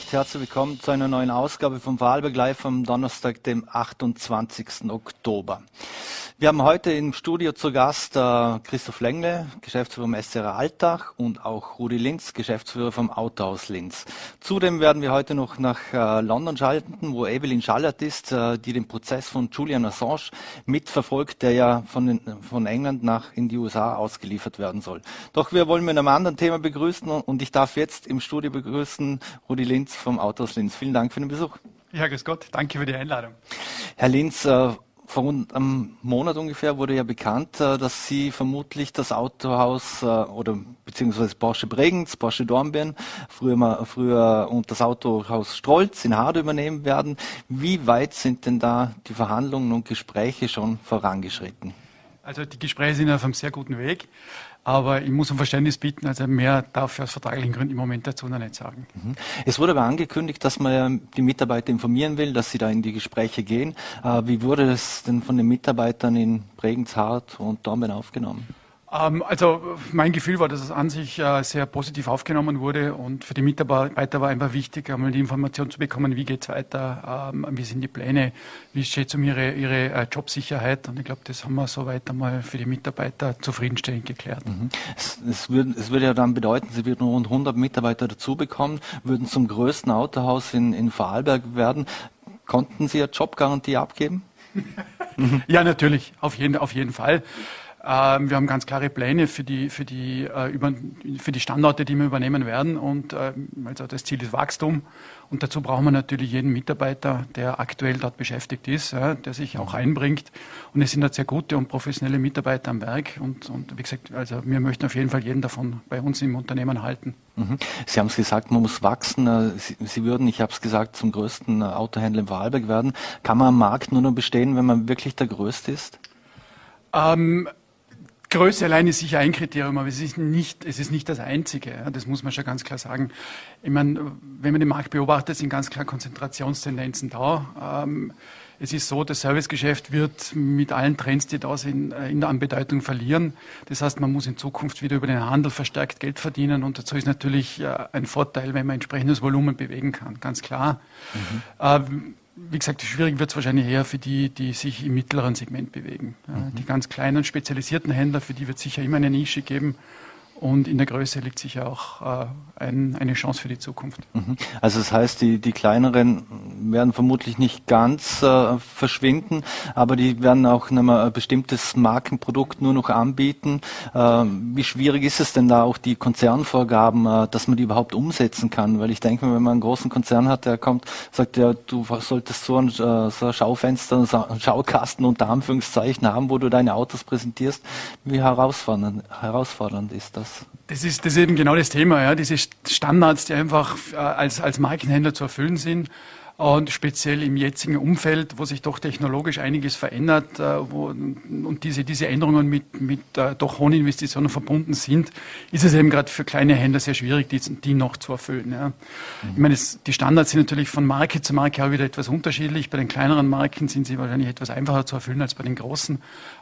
recht herzlich willkommen zu einer neuen Ausgabe vom Live am Donnerstag, dem 28. Oktober. Wir haben heute im Studio zu Gast äh, Christoph Lengle, Geschäftsführer vom SCR Alltag und auch Rudi Linz, Geschäftsführer vom Autohaus Linz. Zudem werden wir heute noch nach äh, London schalten, wo Evelyn Schallert ist, äh, die den Prozess von Julian Assange mitverfolgt, der ja von, den, von England nach in die USA ausgeliefert werden soll. Doch wir wollen mit einem anderen Thema begrüßen und ich darf jetzt im Studio begrüßen Rudi Linz vom Autohaus Linz. Vielen Dank für den Besuch. Ja, grüß Gott. Danke für die Einladung. Herr Linz, äh, vor rund einem Monat ungefähr wurde ja bekannt, äh, dass Sie vermutlich das Autohaus äh, oder beziehungsweise Porsche Bregenz, Porsche Dornbirn, früher, mal, früher und das Autohaus Strolz in Hard übernehmen werden. Wie weit sind denn da die Verhandlungen und Gespräche schon vorangeschritten? Also die Gespräche sind auf einem sehr guten Weg. Aber ich muss um Verständnis bitten, also mehr darf ich aus vertraglichen Gründen im Moment dazu noch nicht sagen. Mhm. Es wurde aber angekündigt, dass man die Mitarbeiter informieren will, dass sie da in die Gespräche gehen. Äh, wie wurde das denn von den Mitarbeitern in Bregenzhardt und Dornbirn aufgenommen? Ähm, also mein Gefühl war, dass es an sich äh, sehr positiv aufgenommen wurde und für die Mitarbeiter war einfach wichtig, einmal die Information zu bekommen, wie geht es weiter, ähm, wie sind die Pläne, wie steht es um ihre, ihre äh, Jobsicherheit und ich glaube, das haben wir soweit einmal für die Mitarbeiter zufriedenstellend geklärt. Mhm. Es, es, würde, es würde ja dann bedeuten, Sie würden rund 100 Mitarbeiter dazu bekommen, würden zum größten Autohaus in, in Vorarlberg werden. Konnten Sie eine Jobgarantie abgeben? ja, natürlich, auf jeden, auf jeden Fall. Ähm, wir haben ganz klare Pläne für die, für die, äh, über, für die Standorte, die wir übernehmen werden. Und äh, also das Ziel ist Wachstum. Und dazu brauchen wir natürlich jeden Mitarbeiter, der aktuell dort beschäftigt ist, der sich auch einbringt. Und es sind dort sehr gute und professionelle Mitarbeiter am Werk. Und, und wie gesagt, also wir möchten auf jeden Fall jeden davon bei uns im Unternehmen halten. Mhm. Sie haben es gesagt, man muss wachsen. Äh, Sie, würden, ich habe es gesagt, zum größten äh, Autohändler im Vorarlberg werden. Kann man am Markt nur noch bestehen, wenn man wirklich der Größte ist? Ähm, Größe allein ist sicher ein Kriterium, aber es ist nicht, es ist nicht das einzige. Ja, das muss man schon ganz klar sagen. Ich meine, wenn man den Markt beobachtet, sind ganz klar Konzentrationstendenzen da. Ähm, es ist so, das Servicegeschäft wird mit allen Trends, die da sind, äh, in, an Bedeutung verlieren. Das heißt, man muss in Zukunft wieder über den Handel verstärkt Geld verdienen und dazu ist natürlich äh, ein Vorteil, wenn man entsprechendes Volumen bewegen kann, ganz klar. Mhm. Ähm, wie gesagt, schwierig wird es wahrscheinlich eher für die, die sich im mittleren Segment bewegen. Mhm. Die ganz kleinen spezialisierten Händler, für die wird es sicher immer eine Nische geben. Und in der Größe liegt sicher auch äh, ein, eine Chance für die Zukunft. Mhm. Also das heißt, die, die kleineren werden vermutlich nicht ganz äh, verschwinden, aber die werden auch ein bestimmtes Markenprodukt nur noch anbieten. Äh, wie schwierig ist es denn da auch die Konzernvorgaben, äh, dass man die überhaupt umsetzen kann? Weil ich denke, wenn man einen großen Konzern hat, der kommt, sagt ja, du solltest so ein, äh, so ein Schaufenster, so ein Schaukasten unter Anführungszeichen haben, wo du deine Autos präsentierst. Wie herausfordernd, herausfordernd ist das? Das ist, das ist eben genau das Thema, ja. diese Standards, die einfach äh, als, als Markenhändler zu erfüllen sind. Und speziell im jetzigen Umfeld, wo sich doch technologisch einiges verändert äh, wo, und diese, diese Änderungen mit, mit äh, doch hohen Investitionen verbunden sind, ist es eben gerade für kleine Händler sehr schwierig, die, die noch zu erfüllen. Ja. Mhm. Ich meine, es, die Standards sind natürlich von Marke zu Marke auch wieder etwas unterschiedlich. Bei den kleineren Marken sind sie wahrscheinlich etwas einfacher zu erfüllen als bei den großen.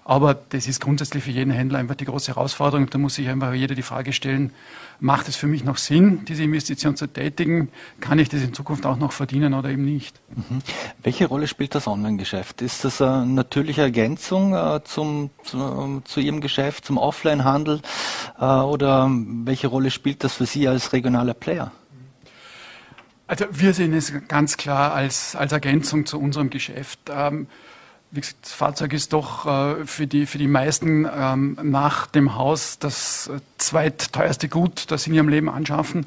Aber das ist grundsätzlich für jeden Händler einfach die große Herausforderung. Da muss sich einfach jeder die Frage stellen, macht es für mich noch Sinn, diese Investition zu tätigen? Kann ich das in Zukunft auch noch verdienen oder eben nicht? Mhm. Welche Rolle spielt das Online-Geschäft? Ist das eine natürliche Ergänzung äh, zum, zu, zu, Ihrem Geschäft, zum Offline-Handel? Äh, oder welche Rolle spielt das für Sie als regionaler Player? Also wir sehen es ganz klar als, als Ergänzung zu unserem Geschäft. Ähm, wie gesagt, das Fahrzeug ist doch äh, für, die, für die meisten ähm, nach dem Haus das äh, zweitteuerste Gut, das sie in ihrem Leben anschaffen.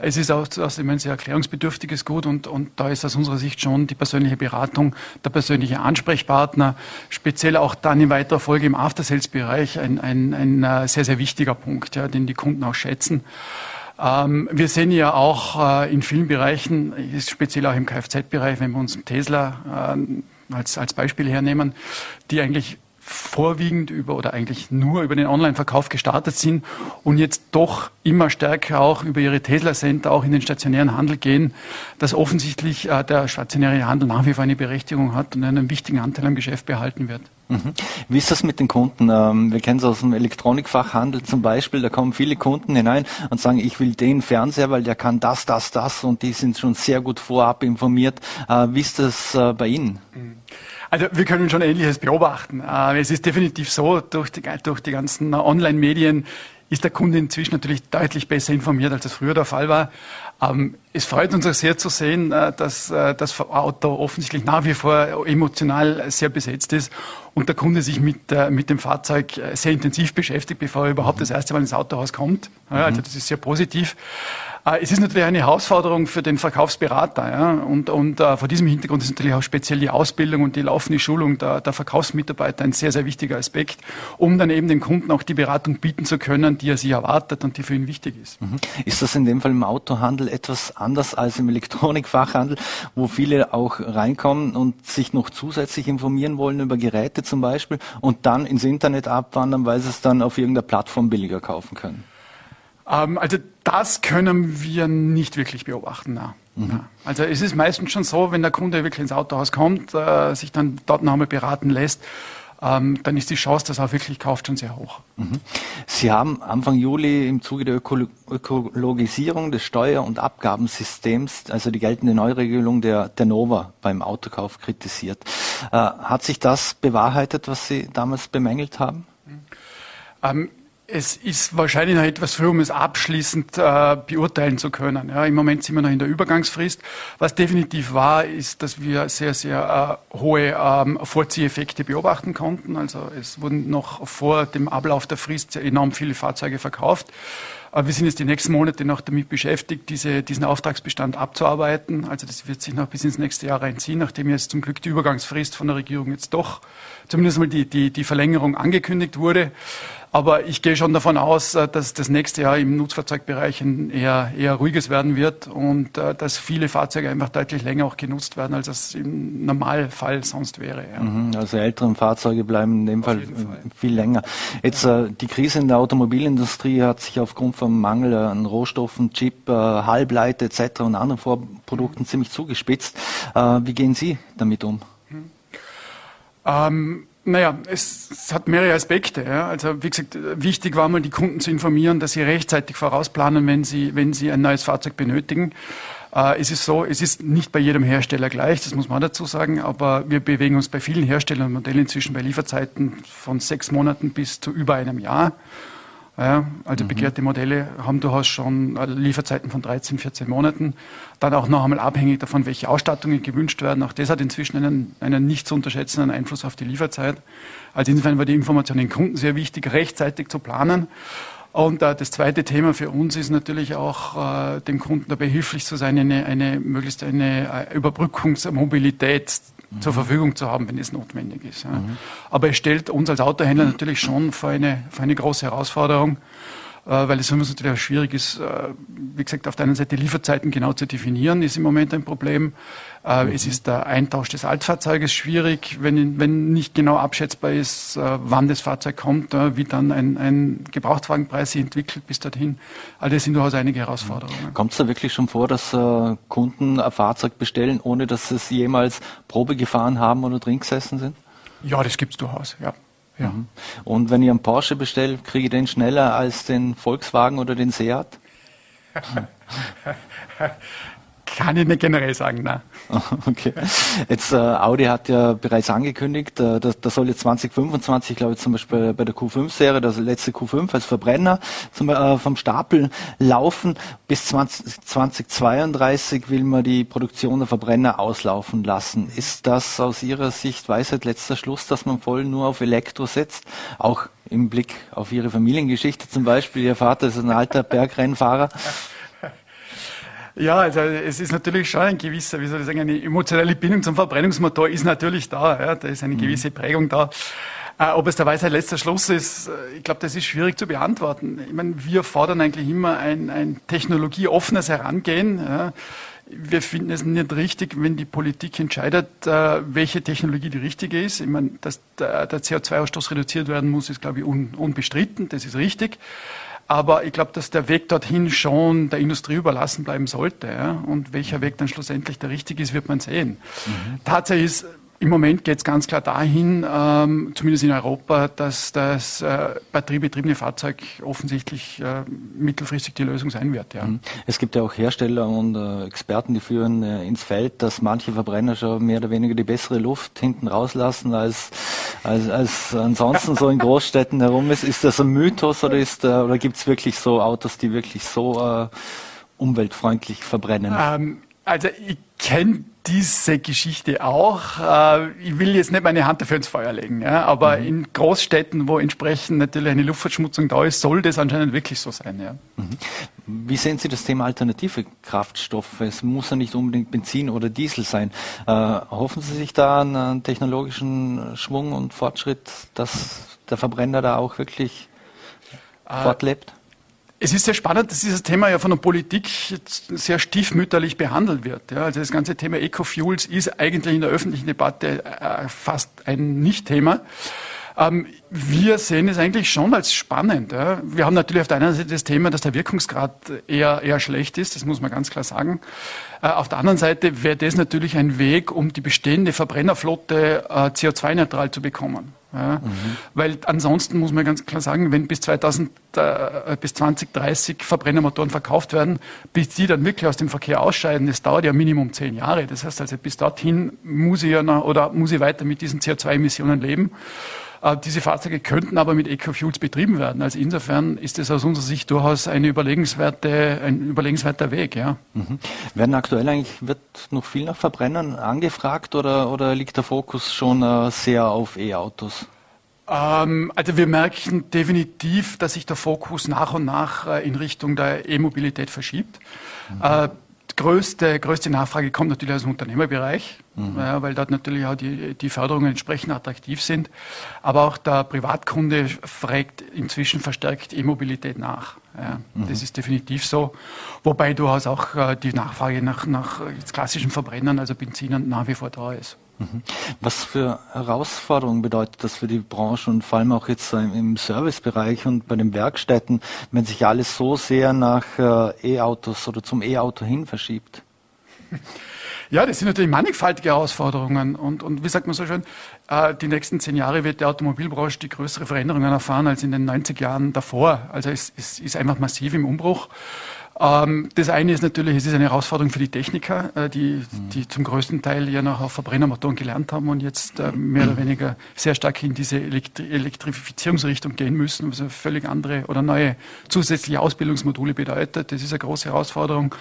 Es ist auch außerdem ein sehr erklärungsbedürftiges Gut und, und da ist aus unserer Sicht schon die persönliche Beratung, der persönliche Ansprechpartner, speziell auch dann in weiterer Folge im After-Sales-Bereich ein, ein, ein äh, sehr, sehr wichtiger Punkt, ja, den die Kunden auch schätzen. Ähm, wir sehen ja auch äh, in vielen Bereichen, speziell auch im Kfz-Bereich, wenn wir uns Tesla äh, als, als Beispiel hernehmen, die eigentlich vorwiegend über oder eigentlich nur über den Online-Verkauf gestartet sind und jetzt doch immer stärker auch über ihre Tesla-Center auch in den stationären Handel gehen, dass offensichtlich äh, der stationäre Handel nach wie vor eine Berechtigung hat und einen wichtigen Anteil am Geschäft behalten wird. Mhm. Wie ist das mit den Kunden? Ähm, wir kennen es aus dem Elektronikfachhandel zum Beispiel, da kommen viele Kunden hinein und sagen, ich will den Fernseher, weil der kann das, das, das und die sind schon sehr gut vorab informiert. Äh, wie ist das äh, bei Ihnen? Mhm. Also wir können schon Ähnliches beobachten. Äh, es ist definitiv so, durch die, durch die ganzen Online-Medien ist der Kunde inzwischen natürlich deutlich besser informiert, als es früher der Fall war. Ähm, es freut uns auch sehr zu sehen, äh, dass äh, das Auto offensichtlich nach wie vor emotional sehr besetzt ist und der Kunde sich mit, mit dem Fahrzeug sehr intensiv beschäftigt, bevor er überhaupt das erste Mal ins Autohaus kommt. Also das ist sehr positiv. Äh, es ist natürlich eine Herausforderung für den Verkaufsberater. Ja? Und, und uh, vor diesem Hintergrund ist natürlich auch speziell die Ausbildung und die laufende Schulung der, der Verkaufsmitarbeiter ein sehr, sehr wichtiger Aspekt, um dann eben dem Kunden auch die Beratung bieten zu können, die er sich erwartet und die für ihn wichtig ist. Mhm. Ist das in dem Fall im Autohandel etwas anders als im Elektronikfachhandel, wo viele auch reinkommen und sich noch zusätzlich informieren wollen über Geräte zum Beispiel und dann ins Internet abwandern, weil sie es dann auf irgendeiner Plattform billiger kaufen können? Ähm, also das können wir nicht wirklich beobachten. Na. Mhm. Also es ist meistens schon so, wenn der Kunde wirklich ins Autohaus kommt, äh, sich dann dort noch einmal beraten lässt, ähm, dann ist die Chance, dass er auch wirklich kauft, schon sehr hoch. Mhm. Sie haben Anfang Juli im Zuge der Öko Ökologisierung des Steuer- und Abgabensystems, also die geltende Neuregelung der, der Nova beim Autokauf kritisiert. Äh, hat sich das bewahrheitet, was Sie damals bemängelt haben? Ähm, es ist wahrscheinlich noch etwas früh, um es abschließend äh, beurteilen zu können. Ja, Im Moment sind wir noch in der Übergangsfrist. Was definitiv war, ist, dass wir sehr, sehr äh, hohe ähm, Vorzieheffekte beobachten konnten. Also es wurden noch vor dem Ablauf der Frist enorm viele Fahrzeuge verkauft. Aber wir sind jetzt die nächsten Monate noch damit beschäftigt, diese, diesen Auftragsbestand abzuarbeiten. Also das wird sich noch bis ins nächste Jahr reinziehen, nachdem jetzt zum Glück die Übergangsfrist von der Regierung jetzt doch zumindest mal die, die, die Verlängerung angekündigt wurde. Aber ich gehe schon davon aus, äh, dass das nächste Jahr im Nutzfahrzeugbereich ein eher, eher ruhiges werden wird und äh, dass viele Fahrzeuge einfach deutlich länger auch genutzt werden, als es im Normalfall sonst wäre. Ja. Mhm, also ältere Fahrzeuge bleiben in dem Fall, Fall, viel länger. Jetzt äh, die Krise in der Automobilindustrie hat sich aufgrund vom Mangel an Rohstoffen, Chip, Halbleiter etc. und anderen Vorprodukten mhm. ziemlich zugespitzt. Wie gehen Sie damit um? Mhm. Ähm, naja, es, es hat mehrere Aspekte. Ja. Also wie gesagt, wichtig war mal, die Kunden zu informieren, dass sie rechtzeitig vorausplanen, wenn sie, wenn sie ein neues Fahrzeug benötigen. Äh, es ist so, es ist nicht bei jedem Hersteller gleich, das muss man dazu sagen, aber wir bewegen uns bei vielen Herstellern und Modellen inzwischen bei Lieferzeiten von sechs Monaten bis zu über einem Jahr. Ja, also mhm. begehrte Modelle haben durchaus schon äh, Lieferzeiten von 13, 14 Monaten. Dann auch noch einmal abhängig davon, welche Ausstattungen gewünscht werden. Auch das hat inzwischen einen, einen nicht zu unterschätzenden Einfluss auf die Lieferzeit. Also insofern war die Information den Kunden sehr wichtig, rechtzeitig zu planen. Und äh, das zweite Thema für uns ist natürlich auch, äh, dem Kunden dabei hilflich zu sein, eine, eine möglichst eine äh, Überbrückungsmobilität zur Verfügung zu haben, wenn es notwendig ist. Ja. Mhm. Aber es stellt uns als Autohändler natürlich schon vor eine, vor eine große Herausforderung, weil es für uns natürlich auch schwierig ist, äh, wie gesagt, auf der einen Seite Lieferzeiten genau zu definieren, ist im Moment ein Problem. Äh, mhm. Es ist der Eintausch des Altfahrzeuges schwierig, wenn, wenn nicht genau abschätzbar ist, wann das Fahrzeug kommt, wie dann ein, ein Gebrauchtwagenpreis sich entwickelt bis dorthin. All das sind durchaus einige Herausforderungen. Kommt es da wirklich schon vor, dass äh, Kunden ein Fahrzeug bestellen, ohne dass sie es jemals Probe gefahren haben oder drin gesessen sind? Ja, das gibt es durchaus, ja. Ja. Mhm. Und wenn ihr einen Porsche bestellt, kriege ich den schneller als den Volkswagen oder den Seat? Kann ich nicht generell sagen, nein. Okay. Jetzt äh, Audi hat ja bereits angekündigt, äh, das, das soll jetzt 2025, glaube ich, zum Beispiel bei der Q5-Serie, das letzte Q5 als Verbrenner zum, äh, vom Stapel laufen. Bis 20, 2032 will man die Produktion der Verbrenner auslaufen lassen. Ist das aus Ihrer Sicht Weisheit letzter Schluss, dass man voll nur auf Elektro setzt? Auch im Blick auf Ihre Familiengeschichte zum Beispiel. Ihr Vater ist ein alter Bergrennfahrer. Ja, also es ist natürlich schon ein gewisser, wie soll ich sagen, eine emotionale Bindung zum Verbrennungsmotor ist natürlich da. Ja, da ist eine mhm. gewisse Prägung da. Äh, ob es der Weisheit letzter Schluss ist, äh, ich glaube, das ist schwierig zu beantworten. Ich meine, wir fordern eigentlich immer ein, ein technologieoffenes Herangehen. Ja. wir finden es nicht richtig, wenn die Politik entscheidet, äh, welche Technologie die richtige ist. Ich meine, dass der, der CO2-Ausstoß reduziert werden muss, ist, glaube ich, un, unbestritten. Das ist richtig. Aber ich glaube, dass der Weg dorthin schon der Industrie überlassen bleiben sollte. Ja? Und welcher Weg dann schlussendlich der richtige ist, wird man sehen. Mhm. Tatsache ist, im Moment geht es ganz klar dahin, ähm, zumindest in Europa, dass das äh, batteriebetriebene Fahrzeug offensichtlich äh, mittelfristig die Lösung sein wird. Ja. Mhm. Es gibt ja auch Hersteller und äh, Experten, die führen äh, ins Feld, dass manche Verbrenner schon mehr oder weniger die bessere Luft hinten rauslassen als, als, als ansonsten so in Großstädten herum ist. Ist das ein Mythos oder, ist, äh, oder gibt es wirklich so Autos, die wirklich so äh, umweltfreundlich verbrennen? Ähm, also ich kenne diese Geschichte auch. Äh, ich will jetzt nicht meine Hand dafür ins Feuer legen, ja, aber mhm. in Großstädten, wo entsprechend natürlich eine Luftverschmutzung da ist, soll das anscheinend wirklich so sein. Ja. Mhm. Wie sehen Sie das Thema alternative Kraftstoffe? Es muss ja nicht unbedingt Benzin oder Diesel sein. Äh, hoffen Sie sich da einen technologischen Schwung und Fortschritt, dass der Verbrenner da auch wirklich äh, fortlebt? Es ist sehr spannend, dass dieses Thema ja von der Politik sehr stiefmütterlich behandelt wird. Ja, also das ganze Thema Ecofuels ist eigentlich in der öffentlichen Debatte äh, fast ein Nicht-Thema. Ähm, wir sehen es eigentlich schon als spannend. Wir haben natürlich auf der einen Seite das Thema, dass der Wirkungsgrad eher, eher schlecht ist, das muss man ganz klar sagen. Äh, auf der anderen Seite wäre das natürlich ein Weg, um die bestehende Verbrennerflotte äh, CO2-neutral zu bekommen. Ja, mhm. Weil ansonsten muss man ganz klar sagen, wenn bis 2000, äh, bis 2030 Verbrennermotoren verkauft werden, bis die dann wirklich aus dem Verkehr ausscheiden, das dauert ja Minimum zehn Jahre. Das heißt also, bis dorthin muss ich ja noch, oder muss ich weiter mit diesen CO2-Emissionen leben. Äh, diese Fahrzeuge könnten aber mit Ecofuels betrieben werden. Also insofern ist es aus unserer Sicht durchaus eine überlegenswerte, ein überlegenswerter Weg. Ja. Mhm. Werden aktuell eigentlich wird noch viel nach Verbrennern angefragt oder, oder liegt der Fokus schon äh, sehr auf E-Autos? Ähm, also wir merken definitiv, dass sich der Fokus nach und nach äh, in Richtung der E-Mobilität verschiebt. Mhm. Größte, größte Nachfrage kommt natürlich aus dem Unternehmerbereich, mhm. ja, weil dort natürlich auch die, die Förderungen entsprechend attraktiv sind. Aber auch der Privatkunde fragt inzwischen verstärkt E-Mobilität nach. Ja, mhm. Das ist definitiv so. Wobei durchaus auch äh, die Nachfrage nach, nach klassischen Verbrennern, also Benzinern, nach wie vor da ist. Mhm. Was für Herausforderungen bedeutet das für die Branche und vor allem auch jetzt im Servicebereich und bei den Werkstätten, wenn sich alles so sehr nach äh, E-Autos oder zum E-Auto hin verschiebt? Ja, das sind natürlich mannigfaltige Herausforderungen. Und, und wie sagt man so schön, äh, die nächsten zehn Jahre wird die Automobilbranche die größere Veränderungen erfahren als in den 90 Jahren davor. Also es, es ist einfach massiv im Umbruch. Ähm, das eine ist natürlich, es ist eine Herausforderung für die Techniker, äh, die, die zum größten Teil ja noch auf Verbrennermotoren gelernt haben und jetzt äh, mehr oder weniger sehr stark in diese Elektri Elektrifizierungsrichtung gehen müssen, was eine völlig andere oder neue zusätzliche Ausbildungsmodule bedeutet. Das ist eine große Herausforderung.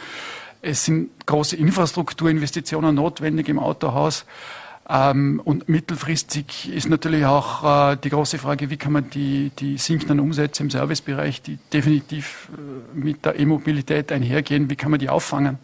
Es sind große Infrastrukturinvestitionen notwendig im Autohaus. Ähm, und mittelfristig ist natürlich auch äh, die große Frage, wie kann man die, die sinkenden Umsätze im Servicebereich, die definitiv äh, mit der E-Mobilität einhergehen, wie kann man die auffangen?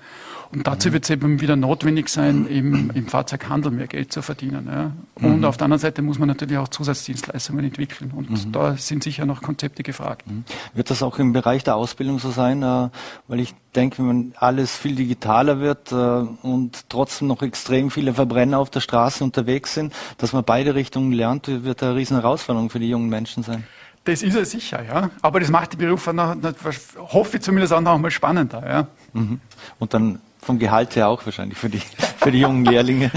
Und dazu mhm. wird es eben wieder notwendig sein, eben im Fahrzeughandel mehr Geld zu verdienen. Ja. Und mhm. auf der anderen Seite muss man natürlich auch Zusatzdienstleistungen entwickeln. Und mhm. da sind sicher noch Konzepte gefragt. Mhm. Wird das auch im Bereich der Ausbildung so sein? Äh, weil ich denke, wenn man alles viel digitaler wird äh, und trotzdem noch extrem viele Verbrenner auf der Straße unterwegs sind, dass man beide Richtungen lernt, wird eine riesen Herausforderung für die jungen Menschen sein. Das ist er sicher, ja. Aber das macht die Berufe, hoffe ich zumindest auch noch einmal spannender, ja. Mhm. Und dann vom Gehalt her auch wahrscheinlich für die, für die jungen Lehrlinge.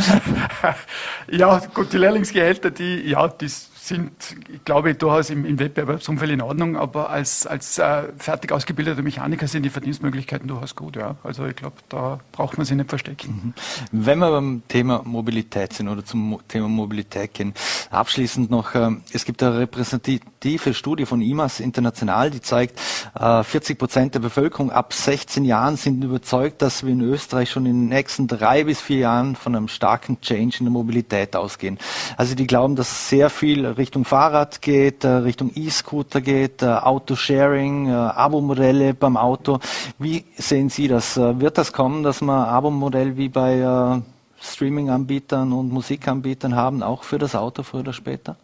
ja, gut, die Lehrlingsgehälter, die, ja, die sind, ich glaube, durchaus im, im Wettbewerbsumfeld in Ordnung, aber als, als äh, fertig ausgebildeter Mechaniker sind die Verdienstmöglichkeiten durchaus gut. Ja. Also ich glaube, da braucht man sich nicht verstecken. Mhm. Wenn wir beim Thema Mobilität sind oder zum Thema Mobilität gehen, abschließend noch, äh, es gibt eine repräsentative Studie von IMAS International, die zeigt, äh, 40 Prozent der Bevölkerung ab 16 Jahren sind überzeugt, dass wir in Österreich schon in den nächsten drei bis vier Jahren von einem starken Change in der Mobilität ausgehen. Also die glauben, dass sehr viel Richtung Fahrrad geht, äh, Richtung E-Scooter geht, äh, Autosharing, äh, Abo-Modelle beim Auto. Wie sehen Sie das? Wird das kommen, dass wir Abo-Modell wie bei Streaming-Anbietern und Musikanbietern haben, auch für das Auto früher oder später?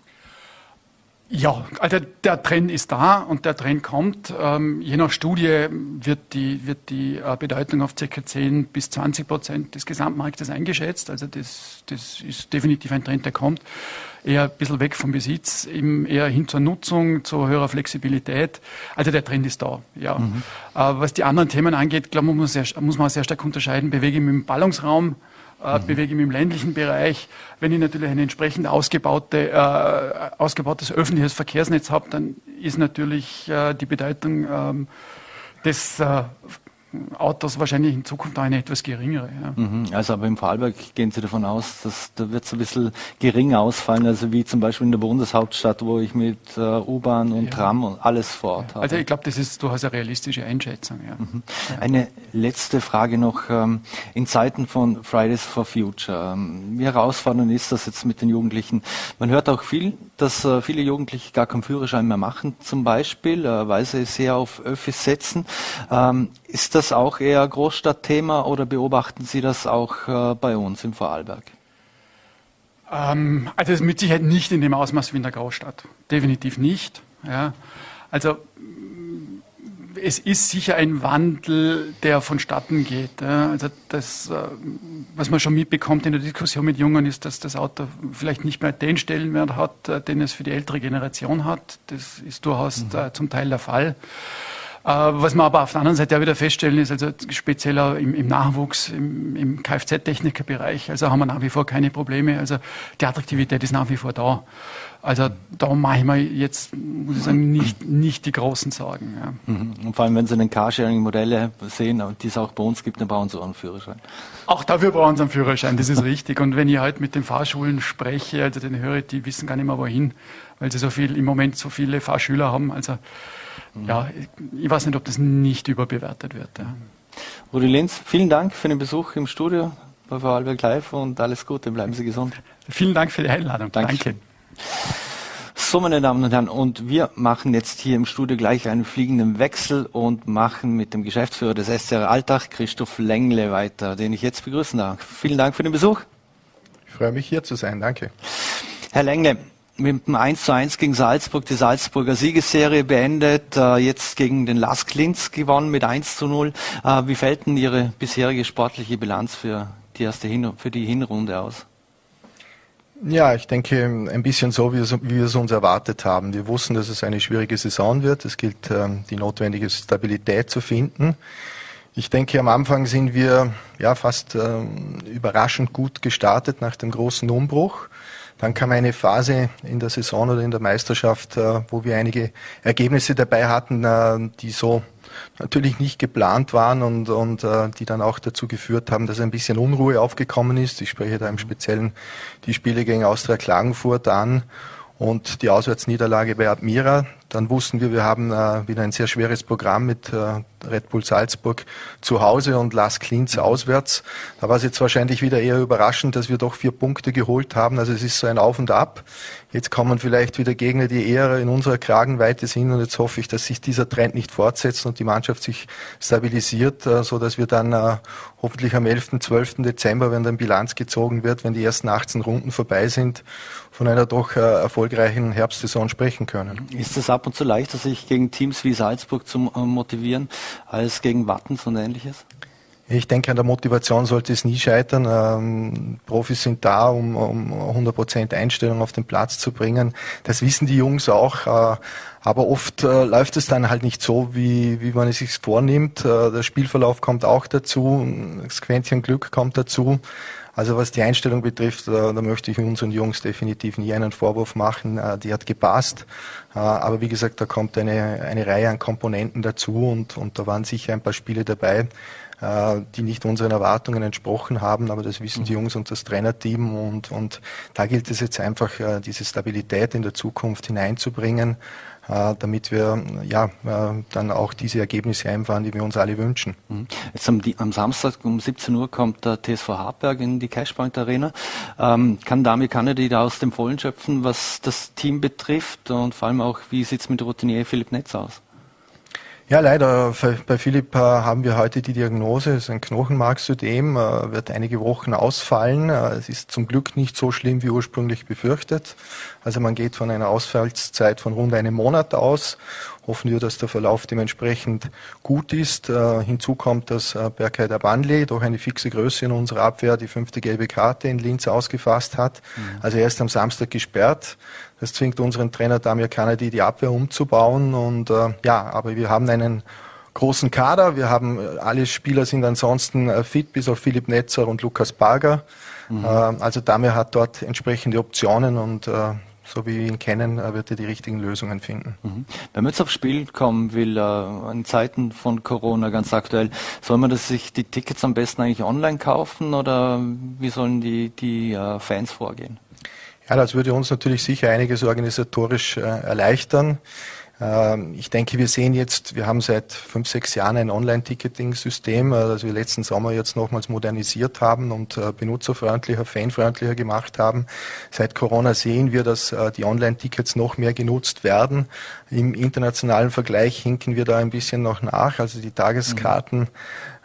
Ja, also der Trend ist da und der Trend kommt. Ähm, je nach Studie wird die, wird die äh, Bedeutung auf ca. 10 bis 20 Prozent des Gesamtmarktes eingeschätzt. Also das, das ist definitiv ein Trend, der kommt. Eher ein bisschen weg vom Besitz, eben eher hin zur Nutzung, zu höherer Flexibilität. Also der Trend ist da, ja. Mhm. Äh, was die anderen Themen angeht, glaube ich, muss, muss man sehr stark unterscheiden. Bewege ich mich im Ballungsraum, äh, mhm. bewege ich mich im ländlichen Bereich. Wenn ich natürlich ein entsprechend ausgebaute, äh, ausgebautes öffentliches Verkehrsnetz habe, dann ist natürlich äh, die Bedeutung ähm, des äh, Autos wahrscheinlich in Zukunft eine etwas geringere. Ja. Mhm. Also aber im Vorarlberg gehen Sie davon aus, dass da wird es ein bisschen gering ausfallen, also wie zum Beispiel in der Bundeshauptstadt, wo ich mit äh, U-Bahn und ja. Tram und alles vor Ort habe. Also ich glaube, das ist durchaus eine realistische Einschätzung. Ja. Mhm. Eine letzte Frage noch. Ähm, in Zeiten von Fridays for Future, ähm, wie herausfordernd ist das jetzt mit den Jugendlichen? Man hört auch viel, dass äh, viele Jugendliche gar keinen Führerschein mehr machen, zum Beispiel, äh, weil sie sehr auf Öffis setzen. Ist das auch eher Großstadtthema oder beobachten Sie das auch äh, bei uns im Vorarlberg? Ähm, also es ist mit Sicherheit nicht in dem Ausmaß wie in der Großstadt. Definitiv nicht. Ja. Also es ist sicher ein Wandel, der vonstatten geht. Also das, äh, was man schon mitbekommt in der Diskussion mit Jungen, ist, dass das Auto vielleicht nicht mehr den Stellenwert hat, äh, den es für die ältere Generation hat. Das ist durchaus mhm. zum Teil der Fall. Äh, was wir aber auf der anderen Seite auch wieder feststellen, ist also speziell im, im Nachwuchs, im, im Kfz-Technikerbereich, also haben wir nach wie vor keine Probleme. Also die Attraktivität ist nach wie vor da. Also da mache ich mir jetzt, muss ich sagen, nicht, nicht die großen Sorgen. Ja. Mhm. Und vor allem, wenn Sie den Carsharing-Modelle sehen, die es auch bei uns gibt, dann brauchen Sie auch einen Führerschein. Auch dafür brauchen Sie einen Führerschein, das ist richtig. Und wenn ich heute mit den Fahrschulen spreche, also den höre, die wissen gar nicht mehr wohin, weil sie so viel, im Moment so viele Fahrschüler haben. Also ja, ich weiß nicht, ob das nicht überbewertet wird. Ja. Rudi Lenz, vielen Dank für den Besuch im Studio bei Vorarlberg Live und alles Gute, bleiben Sie gesund. Vielen Dank für die Einladung. Danke. Danke. So, meine Damen und Herren, und wir machen jetzt hier im Studio gleich einen fliegenden Wechsel und machen mit dem Geschäftsführer des SCR Alltag, Christoph Lengle, weiter, den ich jetzt begrüßen darf. Vielen Dank für den Besuch. Ich freue mich hier zu sein, danke. Herr Lengle, mit dem 1 zu 1 gegen Salzburg die Salzburger Siegesserie beendet, äh, jetzt gegen den Las Klintz gewonnen mit 1 zu 0. Äh, wie fällt denn Ihre bisherige sportliche Bilanz für die erste Hin für die Hinrunde aus? Ja, ich denke ein bisschen so, wie, wie wir es uns erwartet haben. Wir wussten, dass es eine schwierige Saison wird. Es gilt, ähm, die notwendige Stabilität zu finden. Ich denke, am Anfang sind wir ja fast ähm, überraschend gut gestartet nach dem großen Umbruch. Dann kam eine Phase in der Saison oder in der Meisterschaft, äh, wo wir einige Ergebnisse dabei hatten, äh, die so natürlich nicht geplant waren und, und äh, die dann auch dazu geführt haben, dass ein bisschen Unruhe aufgekommen ist. Ich spreche da im Speziellen die Spiele gegen Austria Klagenfurt an und die Auswärtsniederlage bei Admira. Dann wussten wir, wir haben äh, wieder ein sehr schweres Programm mit äh, Red Bull Salzburg zu Hause und Las Klintz auswärts. Da war es jetzt wahrscheinlich wieder eher überraschend, dass wir doch vier Punkte geholt haben. Also es ist so ein Auf und Ab. Jetzt kommen vielleicht wieder Gegner, die eher in unserer Kragenweite sind und jetzt hoffe ich, dass sich dieser Trend nicht fortsetzt und die Mannschaft sich stabilisiert, äh, so dass wir dann äh, hoffentlich am 11., 12. Dezember, wenn dann Bilanz gezogen wird, wenn die ersten 18 Runden vorbei sind, von einer doch äh, erfolgreichen Herbstsaison sprechen können. Ist es ab und zu leichter, sich gegen Teams wie Salzburg zu motivieren, als gegen Wattens und ähnliches? Ich denke, an der Motivation sollte es nie scheitern. Ähm, Profis sind da, um, um 100% Einstellung auf den Platz zu bringen. Das wissen die Jungs auch. Äh, aber oft äh, läuft es dann halt nicht so, wie, wie man es sich vornimmt. Äh, der Spielverlauf kommt auch dazu. Das Quäntchen Glück kommt dazu. Also was die Einstellung betrifft, da, da möchte ich unseren Jungs definitiv nie einen Vorwurf machen. Äh, die hat gepasst. Äh, aber wie gesagt, da kommt eine, eine Reihe an Komponenten dazu und, und da waren sicher ein paar Spiele dabei, äh, die nicht unseren Erwartungen entsprochen haben, aber das wissen die Jungs und das Trainerteam und, und da gilt es jetzt einfach, diese Stabilität in der Zukunft hineinzubringen. Äh, damit wir ja äh, dann auch diese Ergebnisse einfahren, die wir uns alle wünschen. Mhm. Jetzt am, am Samstag um 17 Uhr kommt der TSV Hartberg in die Cashpoint Arena. Ähm, kann damit Kennedy da aus dem Vollen schöpfen, was das Team betrifft und vor allem auch, wie sieht es mit Routinier Philipp Netz aus? Ja, leider. Bei Philipp haben wir heute die Diagnose, es ist ein Knochenmarksödem, wird einige Wochen ausfallen. Es ist zum Glück nicht so schlimm wie ursprünglich befürchtet. Also man geht von einer Ausfallszeit von rund einem Monat aus. Hoffen wir, dass der Verlauf dementsprechend gut ist. Hinzu kommt, dass Berkay Banli durch eine fixe Größe in unserer Abwehr die fünfte gelbe Karte in Linz ausgefasst hat. Mhm. Also er ist am Samstag gesperrt. Das zwingt unseren Trainer Damir Kanadi, die Abwehr umzubauen. Und äh, ja, aber wir haben einen großen Kader. Wir haben äh, alle Spieler sind ansonsten äh, fit, bis auf Philipp Netzer und Lukas Barger. Mhm. Äh, also Damir hat dort entsprechende Optionen und äh, so wie wir ihn kennen, äh, wird er die richtigen Lösungen finden. Mhm. Wenn man jetzt aufs Spiel kommen will, in Zeiten von Corona ganz aktuell, soll man das sich die Tickets am besten eigentlich online kaufen oder wie sollen die, die Fans vorgehen? Ja, das würde uns natürlich sicher einiges organisatorisch äh, erleichtern. Ähm, ich denke, wir sehen jetzt, wir haben seit fünf, sechs Jahren ein Online-Ticketing-System, äh, das wir letzten Sommer jetzt nochmals modernisiert haben und äh, benutzerfreundlicher, fanfreundlicher gemacht haben. Seit Corona sehen wir, dass die Online-Tickets noch mehr genutzt werden. Im internationalen Vergleich hinken wir da ein bisschen noch nach. Also die Tageskarten mhm.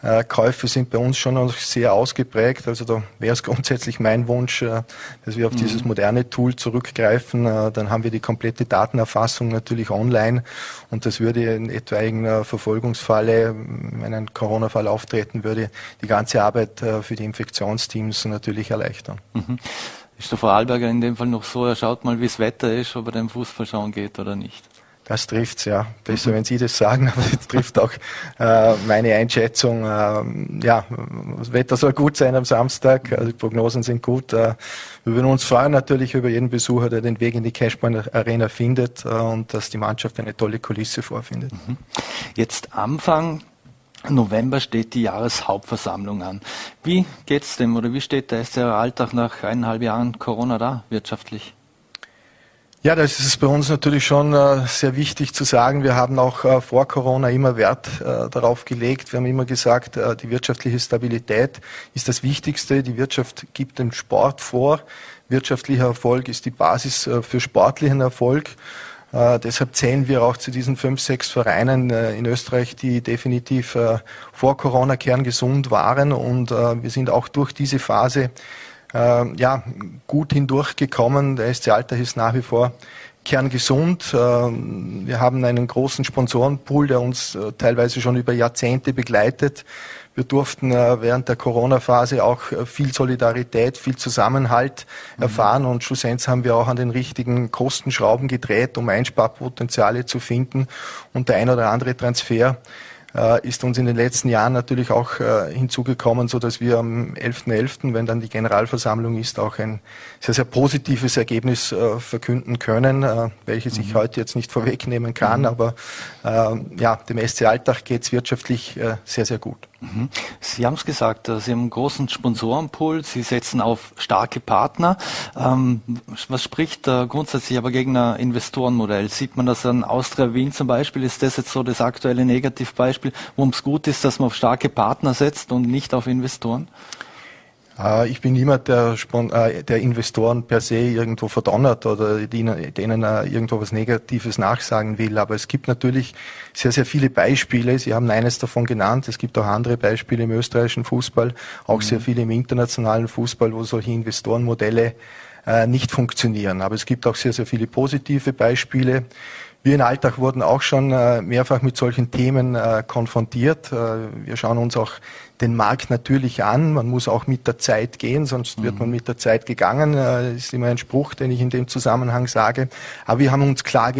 Äh, sind bei uns schon noch sehr ausgeprägt. Also da wäre es grundsätzlich mein Wunsch, äh, dass wir auf mhm. dieses moderne Tool zurückgreifen. Äh, dann haben wir die komplette Datenerfassung natürlich online und das würde in etwaigen Verfolgungsfalle, wenn ein Corona-Fall auftreten würde, die ganze Arbeit für die Infektionsteams natürlich erleichtern. Mhm. Ist der Vorarlberger in dem Fall noch so, er schaut mal, wie das Wetter ist, ob er dem Fußball schauen geht oder nicht? Das trifft's, ja. Besser, wenn Sie das sagen, aber es trifft auch äh, meine Einschätzung. Äh, ja, das Wetter soll gut sein am Samstag, also die Prognosen sind gut. Äh, wir würden uns freuen natürlich über jeden Besucher, der den Weg in die Cashpoint Arena findet äh, und dass die Mannschaft eine tolle Kulisse vorfindet. Mhm. Jetzt Anfang November steht die Jahreshauptversammlung an. Wie geht's dem oder wie steht der SCR Alltag nach eineinhalb Jahren Corona da wirtschaftlich? Ja, das ist bei uns natürlich schon äh, sehr wichtig zu sagen. Wir haben auch äh, vor Corona immer Wert äh, darauf gelegt. Wir haben immer gesagt, die wirtschaftliche Stabilität ist das Wichtigste. Die Wirtschaft gibt den Sport vor. Wirtschaftlicher Erfolg ist die Basis für sportlichen Erfolg. Deshalb zählen wir auch zu diesen fünf, sechs Vereinen in Österreich, die definitiv vor Corona kerngesund waren. Und wir sind auch durch diese Phase äh, ja, gut hindurchgekommen. Der SC Alter ist nach wie vor kerngesund. Äh, wir haben einen großen Sponsorenpool, der uns äh, teilweise schon über Jahrzehnte begleitet. Wir durften äh, während der Corona-Phase auch viel Solidarität, viel Zusammenhalt mhm. erfahren und schlussendlich haben wir auch an den richtigen Kostenschrauben gedreht, um Einsparpotenziale zu finden und der ein oder andere Transfer äh, ist uns in den letzten Jahren natürlich auch äh, hinzugekommen, so dass wir am 11.11., .11., wenn dann die Generalversammlung ist, auch ein sehr, sehr positives Ergebnis äh, verkünden können, äh, welches mhm. ich heute jetzt nicht vorwegnehmen kann, mhm. aber äh, ja, dem SC Alltag geht es wirtschaftlich äh, sehr, sehr gut. Mhm. Sie haben es gesagt, äh, Sie haben einen großen Sponsorenpool, Sie setzen auf starke Partner. Ähm, was spricht grundsätzlich aber gegen ein Investorenmodell? Sieht man das an Austria Wien zum Beispiel? Ist das jetzt so das aktuelle Negativbeispiel, worum es gut ist, dass man auf starke Partner setzt und nicht auf Investoren? Äh, ich bin niemand, der, äh, der Investoren per se irgendwo verdonnert oder denen irgendwo was Negatives nachsagen will. Aber es gibt natürlich sehr, sehr viele Beispiele. Sie haben eines davon genannt. Es gibt auch andere Beispiele im österreichischen Fußball, auch mhm. sehr viele im internationalen Fußball, wo solche Investorenmodelle äh, nicht funktionieren. Aber es gibt auch sehr, sehr viele positive Beispiele. Wir in Alltag wurden auch schon äh, mehrfach mit solchen Themen äh, konfrontiert. Äh, wir schauen uns auch den Markt natürlich an. Man muss auch mit der Zeit gehen, sonst wird mhm. man mit der Zeit gegangen. Das ist immer ein Spruch, den ich in dem Zusammenhang sage. Aber wir haben uns klar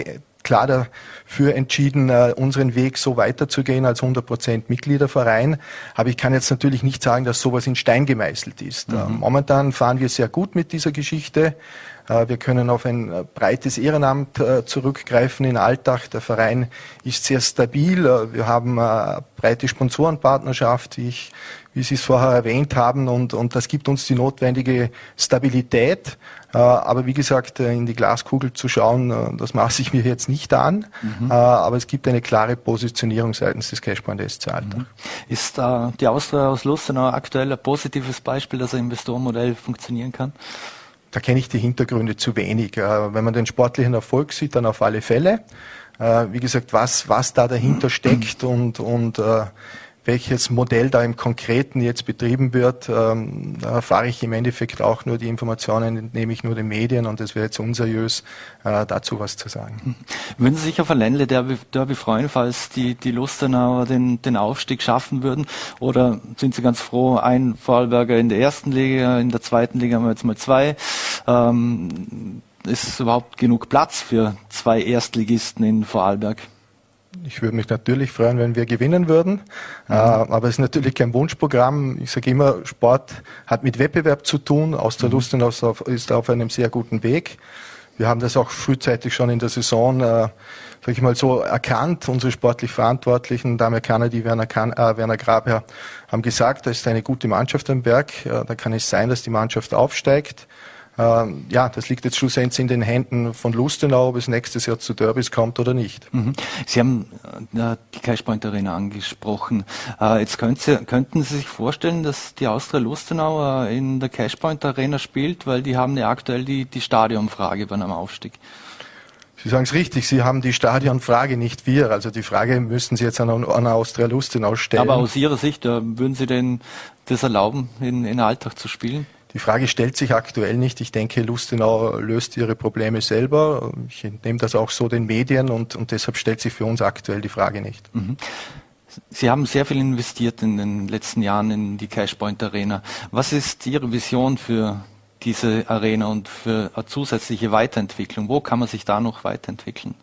klar dafür entschieden, unseren Weg so weiterzugehen als 100% Mitgliederverein. Aber ich kann jetzt natürlich nicht sagen, dass sowas in Stein gemeißelt ist. Mhm. Momentan fahren wir sehr gut mit dieser Geschichte. Äh, wir können auf ein äh, breites Ehrenamt äh, zurückgreifen in Alltag. Der Verein ist sehr stabil. Wir haben eine breite Sponsorenpartnerschaft, ich, wie Sie es vorher erwähnt haben, und, und das gibt uns die notwendige Stabilität. Aber wie gesagt, in die Glaskugel zu schauen, das mache ich mir jetzt nicht an. Mhm. Aber es gibt eine klare Positionierung seitens des Cashpoint SC Alltag. Mhm. Ist äh, die Austria aus Lustenau aktuell ein positives Beispiel, dass ein Investorenmodell funktionieren kann? da kenne ich die Hintergründe zu wenig. Äh, wenn man den sportlichen Erfolg sieht, dann auf alle Fälle. Äh, wie gesagt, was, was da dahinter steckt und, und äh, welches Modell da im Konkreten jetzt betrieben wird, ähm, erfahre ich im Endeffekt auch nur die Informationen, entnehme ich nur den Medien und es wäre jetzt unseriös, äh, dazu was zu sagen. Würden Sie sich auf ein Ländle Derby, Derby freuen, falls die, die Lustenauer den, den Aufstieg schaffen würden? Oder sind Sie ganz froh, ein Vorarlberger in der ersten Liga, in der zweiten Liga haben wir jetzt mal zwei? Ähm, ist überhaupt genug Platz für zwei Erstligisten in Vorarlberg? Ich würde mich natürlich freuen, wenn wir gewinnen würden. Mhm. Äh, aber es ist natürlich kein Wunschprogramm. Ich sage immer, Sport hat mit Wettbewerb zu tun. Austria mhm. Lustenau ist auf einem sehr guten Weg. Wir haben das auch frühzeitig schon in der Saison, äh, sag ich mal so, erkannt. Unsere sportlich Verantwortlichen, Dame die Werner, kan äh, Werner Grabherr, haben gesagt, da ist eine gute Mannschaft am Berg. Äh, da kann es sein, dass die Mannschaft aufsteigt. Ähm, ja, das liegt jetzt schlussendlich in den Händen von Lustenau, ob es nächstes Jahr zu Derbys kommt oder nicht. Mhm. Sie haben äh, die Cashpoint Arena angesprochen. Äh, jetzt Sie, könnten Sie sich vorstellen, dass die Austria Lustenau äh, in der Cashpoint Arena spielt, weil die haben ja aktuell die, die Stadionfrage bei einem Aufstieg. Sie sagen es richtig, Sie haben die Stadionfrage, nicht wir. Also die Frage müssen Sie jetzt an, an Austria Lustenau stellen. Aber aus Ihrer Sicht, äh, würden Sie denn das erlauben, in, in Alltag zu spielen? Die Frage stellt sich aktuell nicht. Ich denke, Lustenau löst ihre Probleme selber. Ich nehme das auch so den Medien und, und deshalb stellt sich für uns aktuell die Frage nicht. Mhm. Sie haben sehr viel investiert in den letzten Jahren in die Cashpoint Arena. Was ist Ihre Vision für diese Arena und für eine zusätzliche Weiterentwicklung? Wo kann man sich da noch weiterentwickeln?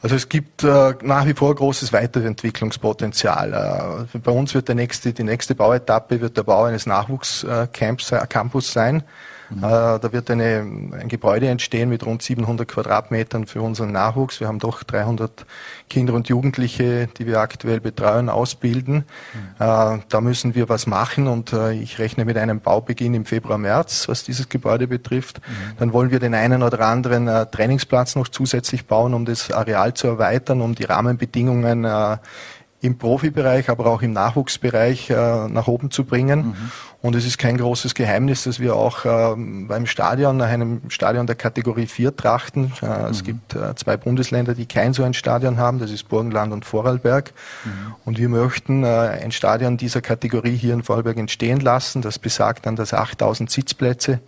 Also es gibt äh, nach wie vor großes Weiterentwicklungspotenzial. Äh, bei uns wird der nächste, die nächste Bauetappe wird der Bau eines Nachwuchscamps, äh, Campus sein. Mhm. Äh, da wird eine, ein Gebäude entstehen mit rund 700 Quadratmetern für unseren Nachwuchs. Wir haben doch 300 Kinder und Jugendliche, die wir aktuell betreuen, ausbilden. Mhm. Äh, da müssen wir was machen und äh, ich rechne mit einem Baubeginn im Februar, März, was dieses Gebäude betrifft. Mhm. Dann wollen wir den einen oder anderen Trainingsplatz noch zusätzlich bauen, um das Areal zu erweitern, um die Rahmenbedingungen im Profibereich, aber auch im Nachwuchsbereich äh, nach oben zu bringen. Mhm. Und es ist kein großes Geheimnis, dass wir auch äh, beim Stadion, nach einem Stadion der Kategorie 4 trachten. Äh, mhm. Es gibt äh, zwei Bundesländer, die kein so ein Stadion haben, das ist Burgenland und Vorarlberg. Mhm. Und wir möchten äh, ein Stadion dieser Kategorie hier in Vorarlberg entstehen lassen. Das besagt dann, dass 8000 Sitzplätze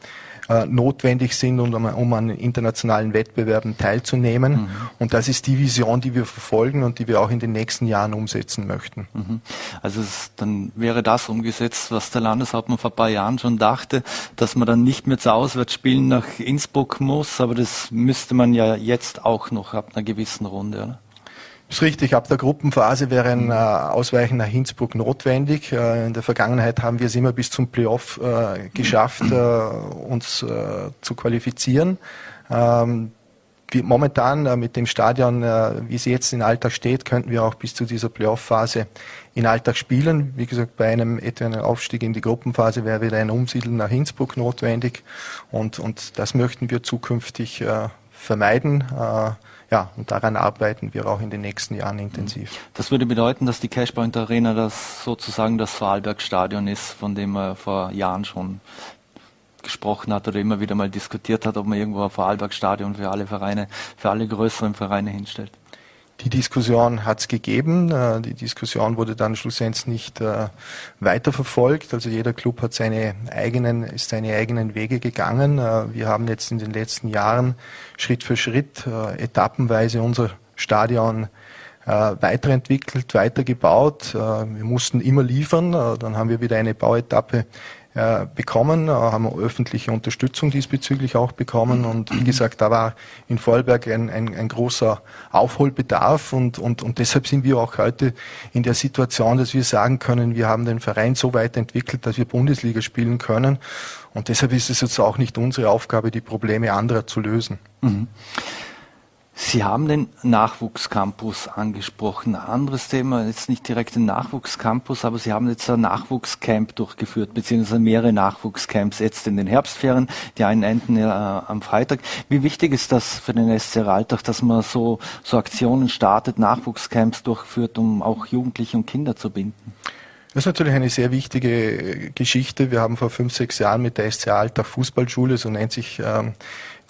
äh, notwendig sind, um, um an internationalen Wettbewerben teilzunehmen. Mhm. Und das ist die Vision, die wir verfolgen und die wir auch in den nächsten Jahren umsetzen möchten. Mhm. Also es, dann wäre das umgesetzt, was der Landeshauptmann vor ein paar Jahren schon dachte, dass man dann nicht mehr zu Auswärtsspielen nach Innsbruck muss, aber das müsste man ja jetzt auch noch ab einer gewissen Runde, oder? Ist richtig, ab der Gruppenphase wäre ein äh, Ausweichen nach Innsbruck notwendig. Äh, in der Vergangenheit haben wir es immer bis zum Playoff äh, geschafft, äh, uns äh, zu qualifizieren. Ähm, wie, momentan äh, mit dem Stadion, wie es jetzt in Alltag steht, könnten wir auch bis zu dieser Playoff-Phase in Alltag spielen. Wie gesagt, bei einem etwa Aufstieg in die Gruppenphase wäre wieder ein Umsiedeln nach Innsbruck notwendig und, und das möchten wir zukünftig vermeiden ja, und daran arbeiten wir auch in den nächsten Jahren intensiv. Das würde bedeuten, dass die Cashpoint Arena das sozusagen das Vorarlberg-Stadion ist, von dem man vor Jahren schon gesprochen hat oder immer wieder mal diskutiert hat, ob man irgendwo ein Vorarlberg-Stadion für alle Vereine, für alle größeren Vereine hinstellt. Die Diskussion hat es gegeben. Äh, die Diskussion wurde dann schlussendlich nicht äh, weiterverfolgt. Also jeder Club hat seine eigenen, ist seine eigenen Wege gegangen. Äh, wir haben jetzt in den letzten Jahren Schritt für Schritt etappenweise unser Stadion weiterentwickelt, weitergebaut. Wir mussten immer liefern. Dann haben wir wieder eine Bauetappe äh, bekommen, äh, haben öffentliche Unterstützung diesbezüglich auch bekommen und wie gesagt, da war in Vorarlberg ein, ein, ein großer Aufholbedarf und, und, und deshalb sind wir auch heute in der Situation, dass wir sagen können, wir haben den Verein so weit entwickelt, dass wir Bundesliga spielen können und deshalb ist es jetzt auch nicht unsere Aufgabe, die Probleme anderer zu lösen. Mhm. Sie haben den Nachwuchscampus angesprochen. Anderes Thema, jetzt nicht direkt den Nachwuchscampus, aber Sie haben jetzt ein Nachwuchscamp durchgeführt, beziehungsweise mehrere Nachwuchscamps jetzt in den Herbstferien. Die einen enden äh, am Freitag. Wie wichtig ist das für den SC Alltag, dass man so, so Aktionen startet, Nachwuchscamps durchführt, um auch Jugendliche und Kinder zu binden? Das ist natürlich eine sehr wichtige Geschichte. Wir haben vor fünf, sechs Jahren mit der SC Alltag Fußballschule, so nennt sich ähm,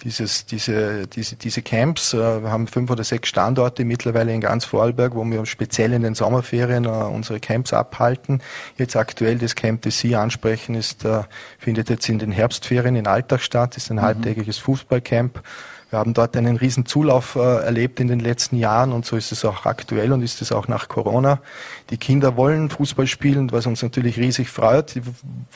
dieses, diese, diese, diese Camps. Äh, wir haben fünf oder sechs Standorte mittlerweile in ganz Vorarlberg, wo wir speziell in den Sommerferien äh, unsere Camps abhalten. Jetzt aktuell das Camp, das Sie ansprechen, ist, äh, findet jetzt in den Herbstferien in Alltag statt, ist ein mhm. halbtägiges Fußballcamp wir haben dort einen riesen Zulauf äh, erlebt in den letzten Jahren und so ist es auch aktuell und ist es auch nach Corona. Die Kinder wollen Fußball spielen, was uns natürlich riesig freut. Die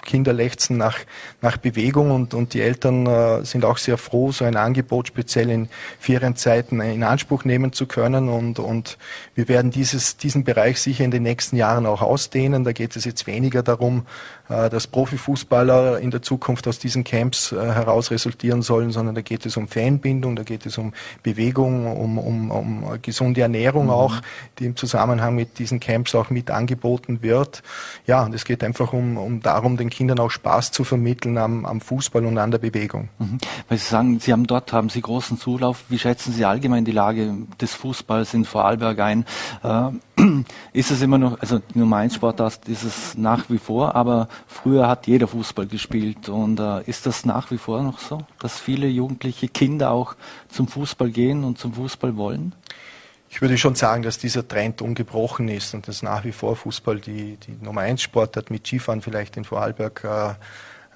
Kinder lechzen nach, nach Bewegung und, und die Eltern äh, sind auch sehr froh, so ein Angebot speziell in Ferienzeiten in Anspruch nehmen zu können und, und wir werden dieses, diesen Bereich sicher in den nächsten Jahren auch ausdehnen. Da geht es jetzt weniger darum, dass Profifußballer in der Zukunft aus diesen Camps äh, heraus resultieren sollen, sondern da geht es um Fanbindung, da geht es um Bewegung, um, um, um gesunde Ernährung mhm. auch, die im Zusammenhang mit diesen Camps auch mit angeboten wird. Ja, und es geht einfach um, um darum, den Kindern auch Spaß zu vermitteln am, am Fußball und an der Bewegung. Mhm. Weil Sie sagen, Sie haben dort haben Sie großen Zulauf. Wie schätzen Sie allgemein die Lage des Fußballs in Vorarlberg ein? Äh, ist es immer noch, also Nummer 1 Sportart ist es nach wie vor, aber früher hat jeder Fußball gespielt und äh, ist das nach wie vor noch so, dass viele jugendliche Kinder auch zum Fußball gehen und zum Fußball wollen? Ich würde schon sagen, dass dieser Trend ungebrochen ist und dass nach wie vor Fußball die, die Nummer 1 Sportart mit Skifahren vielleicht in Vorarlberg äh,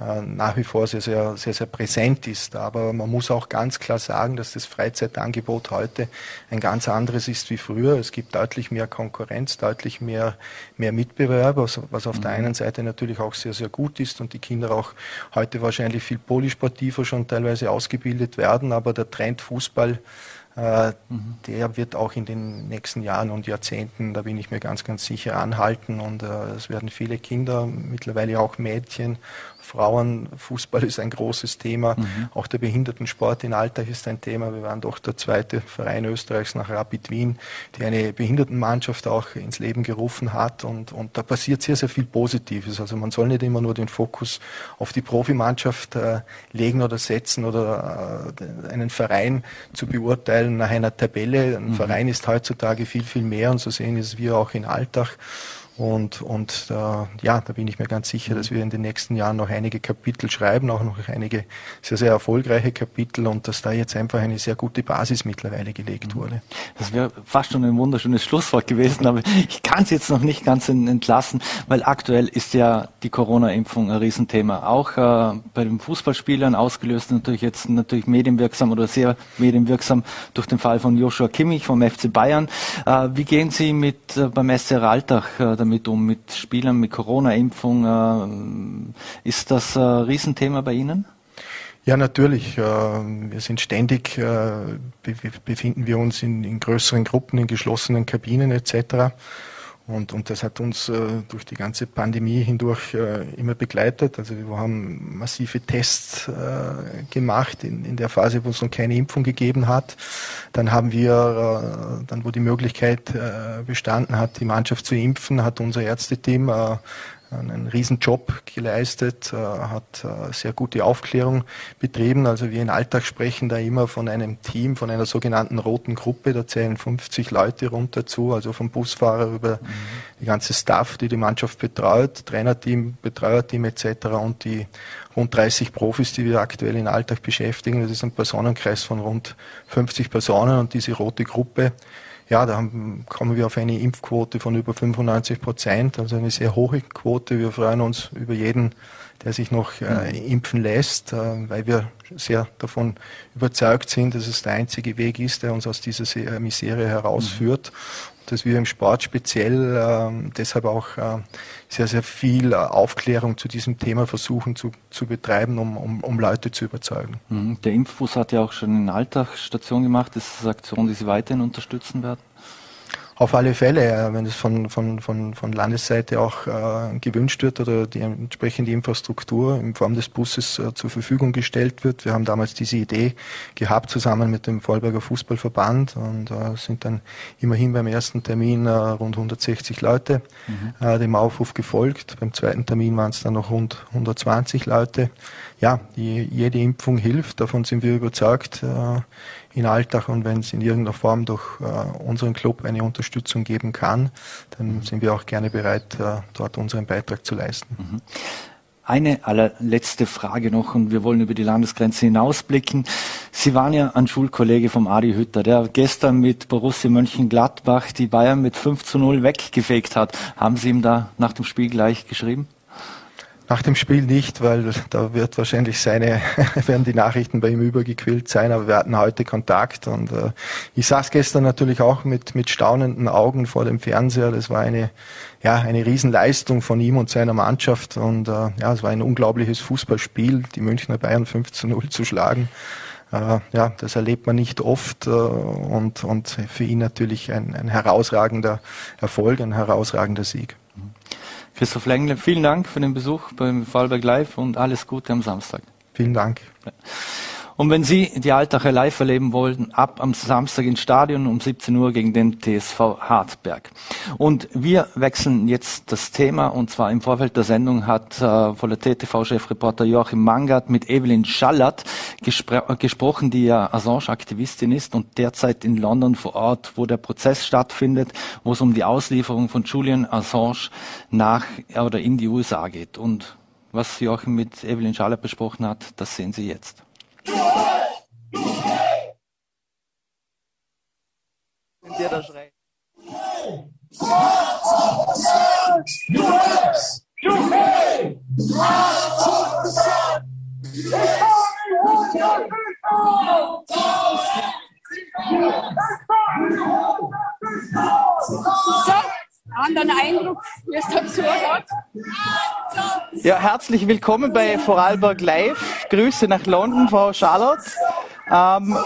nach wie vor sehr, sehr, sehr, sehr präsent ist. Aber man muss auch ganz klar sagen, dass das Freizeitangebot heute ein ganz anderes ist wie früher. Es gibt deutlich mehr Konkurrenz, deutlich mehr, mehr Mitbewerb, was, was auf mhm. der einen Seite natürlich auch sehr, sehr gut ist und die Kinder auch heute wahrscheinlich viel polysportiver schon teilweise ausgebildet werden. Aber der Trend Fußball äh, mhm. der wird auch in den nächsten Jahren und Jahrzehnten, da bin ich mir ganz, ganz sicher, anhalten. Und äh, es werden viele Kinder, mittlerweile auch Mädchen Frauenfußball ist ein großes Thema. Mhm. Auch der Behindertensport in Alltag ist ein Thema. Wir waren doch der zweite Verein Österreichs nach Rapid Wien, die eine Behindertenmannschaft auch ins Leben gerufen hat. Und, und da passiert sehr, sehr viel Positives. Also man soll nicht immer nur den Fokus auf die Profimannschaft äh, legen oder setzen oder äh, einen Verein zu beurteilen nach einer Tabelle. Ein mhm. Verein ist heutzutage viel, viel mehr und so sehen es wir auch in Alltag. Und, und äh, ja, da bin ich mir ganz sicher, dass wir in den nächsten Jahren noch einige Kapitel schreiben, auch noch einige sehr, sehr erfolgreiche Kapitel und dass da jetzt einfach eine sehr gute Basis mittlerweile gelegt mhm. wurde. Das wäre fast schon ein wunderschönes Schlusswort gewesen, aber ich kann es jetzt noch nicht ganz entlassen, weil aktuell ist ja die Corona-Impfung ein Riesenthema. Auch äh, bei den Fußballspielern ausgelöst natürlich jetzt natürlich medienwirksam oder sehr medienwirksam durch den Fall von Joshua Kimmich vom FC Bayern. Äh, wie gehen Sie mit äh, beim SCR Alltag äh, damit um, mit Spielern, mit Corona-Impfung? Äh, ist das ein Riesenthema bei Ihnen? Ja, natürlich. Äh, wir sind ständig, äh, befinden wir uns in, in größeren Gruppen, in geschlossenen Kabinen etc. Und, und das hat uns äh, durch die ganze Pandemie hindurch äh, immer begleitet. Also wir haben massive Tests äh, gemacht in, in der Phase, wo es noch keine Impfung gegeben hat. Dann haben wir, äh, dann wo die Möglichkeit äh, bestanden hat, die Mannschaft zu impfen, hat unser Ärzteteam äh, einen Riesenjob geleistet, äh, hat äh, sehr gute Aufklärung betrieben. Also wir in Alltag sprechen da immer von einem Team, von einer sogenannten roten Gruppe. Da zählen 50 Leute runter zu, also vom Busfahrer über mhm. die ganze Staff, die die Mannschaft betreut, Trainerteam, Betreuerteam etc. und die rund 30 Profis, die wir aktuell in Alltag beschäftigen. Das ist ein Personenkreis von rund 50 Personen und diese rote Gruppe ja, da haben, kommen wir auf eine Impfquote von über 95 Prozent, also eine sehr hohe Quote. Wir freuen uns über jeden, der sich noch äh, mhm. impfen lässt, äh, weil wir sehr davon überzeugt sind, dass es der einzige Weg ist, der uns aus dieser äh, Misere herausführt. Mhm. Dass wir im Sport speziell äh, deshalb auch äh, sehr, sehr viel Aufklärung zu diesem Thema versuchen zu, zu betreiben, um, um, um Leute zu überzeugen. Mhm. Der Impfbus hat ja auch schon eine Alltagsstation gemacht. Das ist eine Aktion, die Sie weiterhin unterstützen werden? Auf alle Fälle, wenn es von, von, von, von Landesseite auch äh, gewünscht wird oder die entsprechende Infrastruktur in Form des Busses äh, zur Verfügung gestellt wird. Wir haben damals diese Idee gehabt, zusammen mit dem Vollberger Fußballverband und äh, sind dann immerhin beim ersten Termin äh, rund 160 Leute mhm. äh, dem Aufruf gefolgt. Beim zweiten Termin waren es dann noch rund 120 Leute. Ja, die, jede Impfung hilft, davon sind wir überzeugt. In Alltag und wenn es in irgendeiner Form durch äh, unseren Club eine Unterstützung geben kann, dann sind wir auch gerne bereit, äh, dort unseren Beitrag zu leisten. Mhm. Eine allerletzte Frage noch und wir wollen über die Landesgrenze hinausblicken. Sie waren ja ein Schulkollege vom Adi Hütter, der gestern mit Borussia Mönchengladbach die Bayern mit 5 zu 0 weggefegt hat. Haben Sie ihm da nach dem Spiel gleich geschrieben? Nach dem Spiel nicht, weil da wird wahrscheinlich seine, werden die Nachrichten bei ihm übergequillt sein, aber wir hatten heute Kontakt und äh, ich saß gestern natürlich auch mit, mit staunenden Augen vor dem Fernseher. Das war eine, ja, eine Riesenleistung von ihm und seiner Mannschaft und äh, ja, es war ein unglaubliches Fußballspiel, die Münchner Bayern 5 zu 0 zu schlagen. Äh, ja, das erlebt man nicht oft äh, und, und für ihn natürlich ein, ein herausragender Erfolg, ein herausragender Sieg. Christoph Lengle, vielen Dank für den Besuch beim Fallberg Live und alles Gute am Samstag. Vielen Dank. Und wenn Sie die Altache live erleben wollen, ab am Samstag ins Stadion um 17 Uhr gegen den TSV Hartberg. Und wir wechseln jetzt das Thema und zwar im Vorfeld der Sendung hat äh, von der TTV-Chefreporter Joachim Mangert mit Evelyn Schallert gespr gesprochen, die ja Assange-Aktivistin ist und derzeit in London vor Ort, wo der Prozess stattfindet, wo es um die Auslieferung von Julian Assange nach oder in die USA geht. Und was Joachim mit Evelyn Schallert besprochen hat, das sehen Sie jetzt. Der da schreit. So, anderen Eindruck, wie es dazu hat. Ja, herzlich willkommen bei Vorarlberg Live. Grüße nach London, Frau Charlotte. Ähm,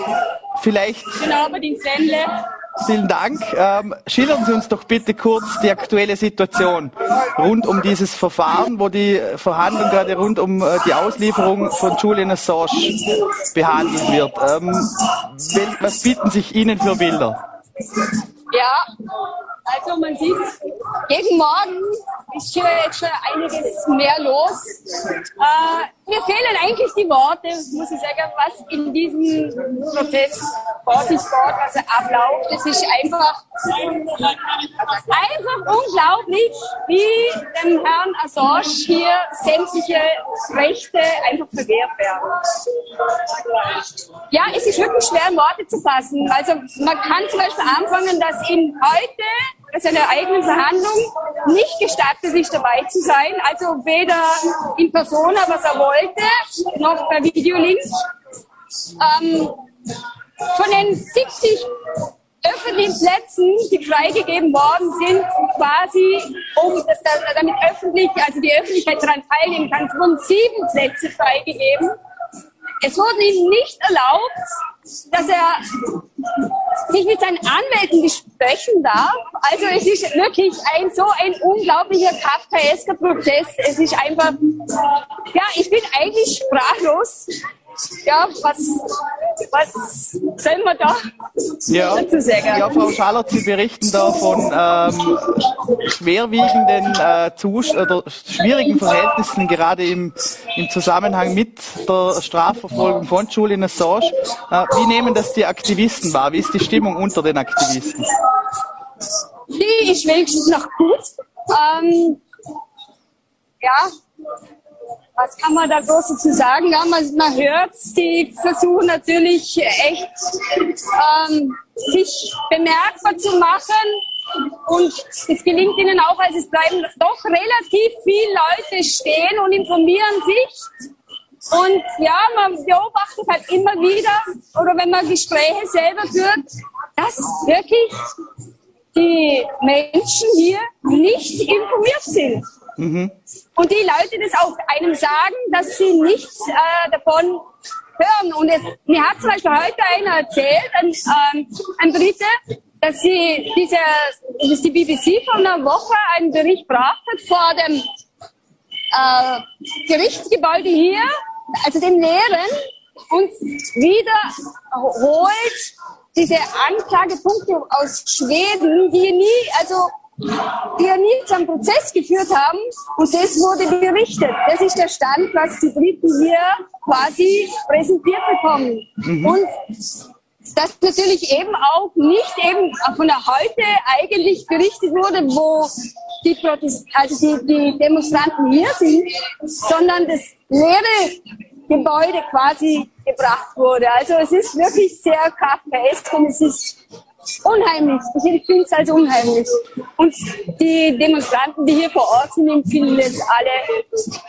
vielleicht. Guten Abend ins Ländle. Vielen Dank. Ähm, schildern Sie uns doch bitte kurz die aktuelle Situation rund um dieses Verfahren, wo die Verhandlung gerade rund um äh, die Auslieferung von Julian Assange behandelt wird. Ähm, was bieten sich Ihnen für Bilder? Ja, also man sieht, gegen Morgen ist hier jetzt schon einiges mehr los. Äh, mir fehlen eigentlich die Worte, muss ich sagen, was in diesem Prozess vor sich geht, was er abläuft. Es ist einfach, einfach unglaublich, wie dem Herrn Assange hier sämtliche Rechte einfach verwehrt werden. Ja, es ist wirklich schwer Worte zu fassen. Also man kann zum Beispiel anfangen, dass ihn heute bei seiner eigenen Verhandlung nicht gestattet ist, dabei zu sein. Also weder in Persona, was er wollte, noch per Videolink. Ähm, von den 70 öffentlichen Plätzen, die freigegeben worden sind, quasi, um dass damit öffentlich, also die Öffentlichkeit daran teilnehmen kann, wurden sieben Plätze freigegeben. Es wurde ihm nicht erlaubt, dass er sich mit seinen Anwälten besprechen darf. Also es ist wirklich ein so ein unglaublicher kafkaesker Prozess. Es ist einfach, ja, ich bin eigentlich sprachlos ja, was, was sollen wir da ja. Ja, Frau Schallert, Sie berichten da von ähm, schwerwiegenden äh, Zus oder schwierigen Verhältnissen, gerade im, im Zusammenhang mit der Strafverfolgung von Julian Assange. Äh, wie nehmen das die Aktivisten wahr? Wie ist die Stimmung unter den Aktivisten? Die ist wenigstens noch gut. Ähm, ja, was kann man da groß dazu sagen? Ja, man, man hört, die versuchen natürlich echt ähm, sich bemerkbar zu machen. Und es gelingt ihnen auch, also es bleiben doch relativ viele Leute stehen und informieren sich. Und ja, man beobachtet halt immer wieder, oder wenn man Gespräche selber führt, dass wirklich die Menschen hier nicht informiert sind. Mhm. Und die Leute das auch einem sagen, dass sie nichts äh, davon hören. Und es, mir hat zum Beispiel heute einer erzählt, ein, ähm, ein Brite, dass sie diese, dass die BBC vor einer Woche einen Bericht gebracht hat vor dem äh, Gerichtsgebäude hier, also dem Leeren, und wiederholt diese Anklagepunkte aus Schweden, die nie, also die ja nie zum Prozess geführt haben und das wurde berichtet. Das ist der Stand, was die Briten hier quasi präsentiert bekommen. Mhm. Und das natürlich eben auch nicht eben von der heute eigentlich berichtet wurde, wo die, Protest also die, die Demonstranten hier sind, sondern das leere Gebäude quasi gebracht wurde. Also es ist wirklich sehr kafkaesk und es ist unheimlich. Ich finde es als unheimlich. Und die Demonstranten, die hier vor Ort sind, empfinden es alle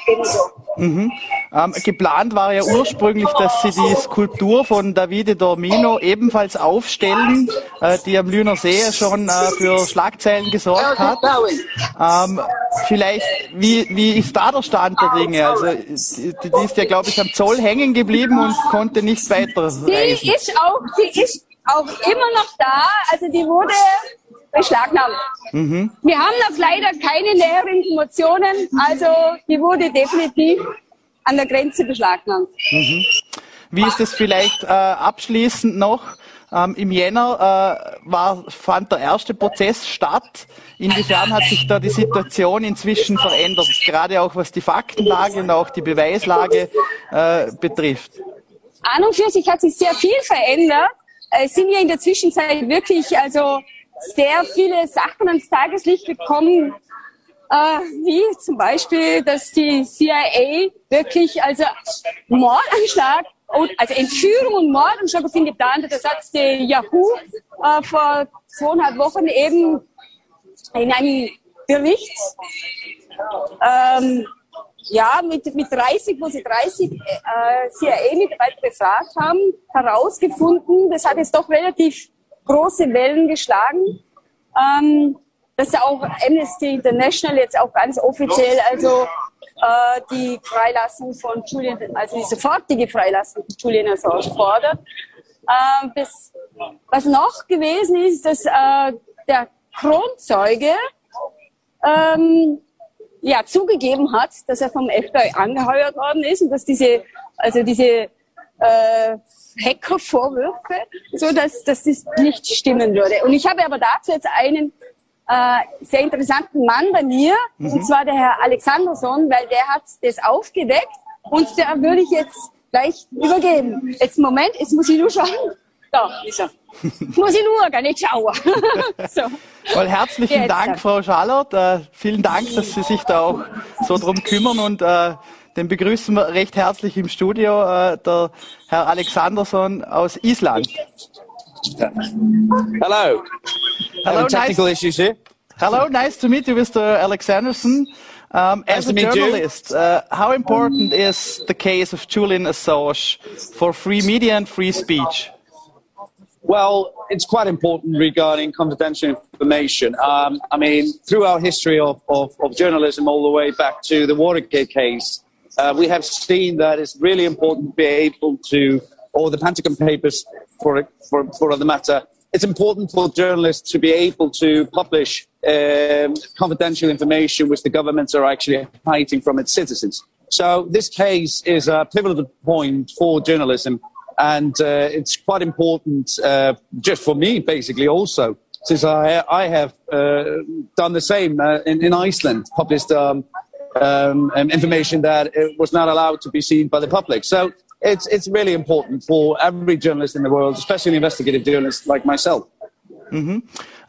ebenso. Mhm. Ähm, geplant war ja ursprünglich, dass sie die Skulptur von Davide Dormino ebenfalls aufstellen, äh, die am Lüner See schon äh, für Schlagzeilen gesorgt hat. Ähm, vielleicht, wie, wie ist da der Stand der Dinge? Also die, die ist ja, glaube ich, am Zoll hängen geblieben und konnte nicht weiter. Die ist auch, die ist auch immer noch da. Also die wurde beschlagnahmt. Mhm. Wir haben noch leider keine näheren Informationen. Also die wurde definitiv an der Grenze beschlagnahmt. Mhm. Wie ist es vielleicht äh, abschließend noch? Ähm, Im Jänner äh, war, fand der erste Prozess statt. Inwiefern hat sich da die Situation inzwischen verändert, gerade auch was die Faktenlage und auch die Beweislage äh, betrifft? An und für sich hat sich sehr viel verändert. Es sind ja in der Zwischenzeit wirklich also sehr viele Sachen ans Tageslicht gekommen, äh, wie zum Beispiel, dass die CIA wirklich also Mordanschlag also Entführung und Mordanschlag auf ihn geplant hat. Das hat die Yahoo äh, vor zweieinhalb Wochen eben in einem Bericht ähm, ja, mit, mit 30, wo sie 30 äh, CIA-Mitarbeiter befragt haben, herausgefunden, das hat jetzt doch relativ große Wellen geschlagen, ähm, dass auch Amnesty International jetzt auch ganz offiziell also äh, die Freilassung von Julian, also die sofortige Freilassung von Julian Assange fordert. Äh, bis, was noch gewesen ist, dass äh, der Kronzeuge ähm, ja, zugegeben hat, dass er vom FBI angeheuert worden ist und dass diese, also diese äh, Hackervorwürfe, so dass, dass das nicht stimmen würde. Und ich habe aber dazu jetzt einen äh, sehr interessanten Mann bei mir, mhm. und zwar der Herr Alexanderson, weil der hat das aufgedeckt und der würde ich jetzt gleich übergeben. Jetzt Moment, jetzt muss ich nur schauen. Da ist er. Muss ich nur, gar nicht schauen. so. Well, herzlichen Jetzt Dank. Frau Schallert. Äh, vielen Dank, dass Sie sich da auch so drum kümmern und äh, den begrüßen wir recht herzlich im Studio, äh, der Herr Alexanderson aus Island. Hello. Hello. technical nice. issues here. Hello. Nice to meet you, Mr. Alexanderson. Um, nice as a journalist, uh, how important is the case of Julian Assange for free media and free speech? Well, it's quite important regarding confidential information. Um, I mean, through our history of, of, of, journalism all the way back to the Watergate case, uh, we have seen that it's really important to be able to, or the Pentagon Papers for, for, for the matter, it's important for journalists to be able to publish um, confidential information which the governments are actually hiding from its citizens. So this case is a pivotal point for journalism and uh, it's quite important uh, just for me, basically, also, since I, I have uh, done the same uh, in, in, Iceland, published um, um, information that was not allowed to be seen by the public. So it's, it's really important for every journalist in the world, especially investigative journalists like myself. Mm-hmm.